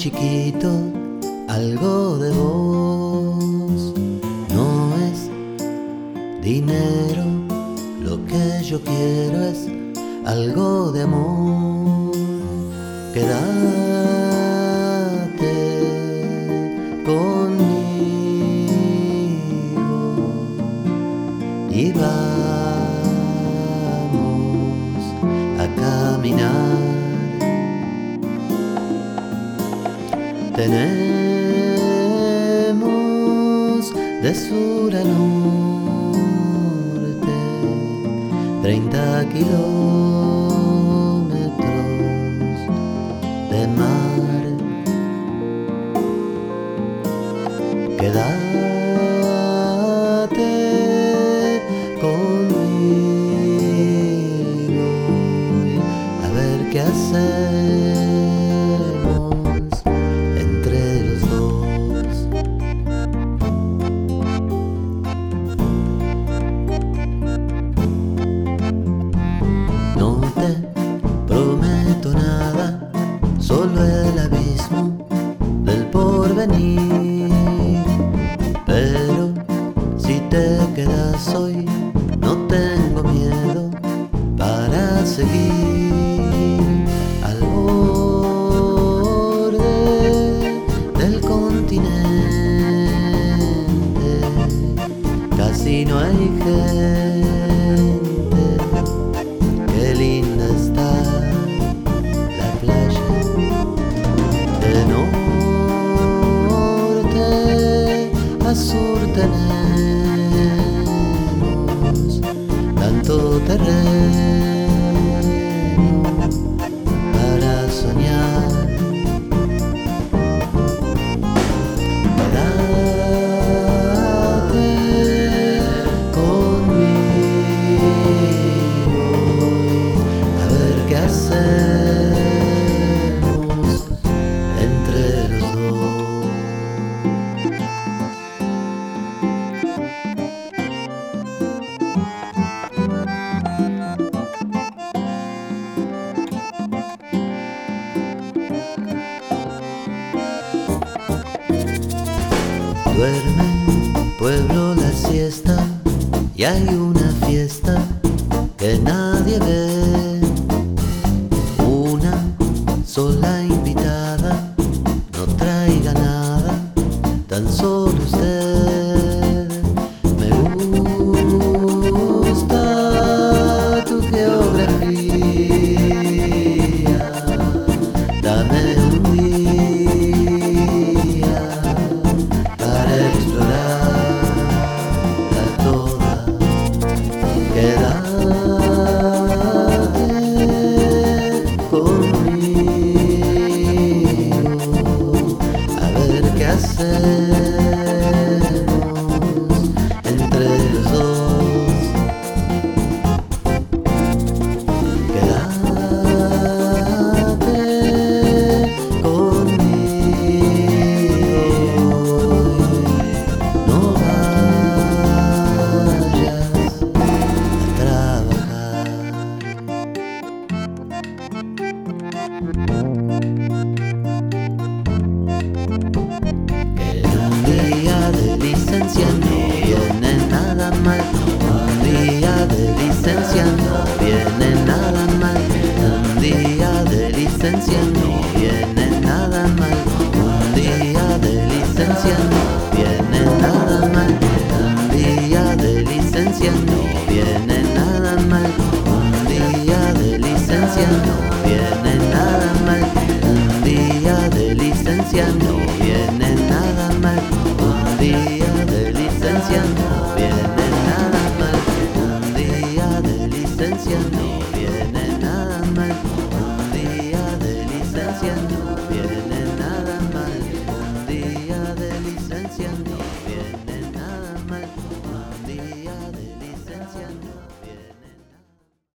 chiquito, algo de vos. No es dinero, lo que yo quiero es algo de amor. Quédate conmigo y vamos a caminar. Tenemos de sur a norte 30 kilómetros de mar. Quedar no tengo miedo para seguir al borde del continente. Casi no hay gente, qué linda está. yatarım Duerme, pueblo, la siesta y hay una fiesta que nadie ve. Una sola la la my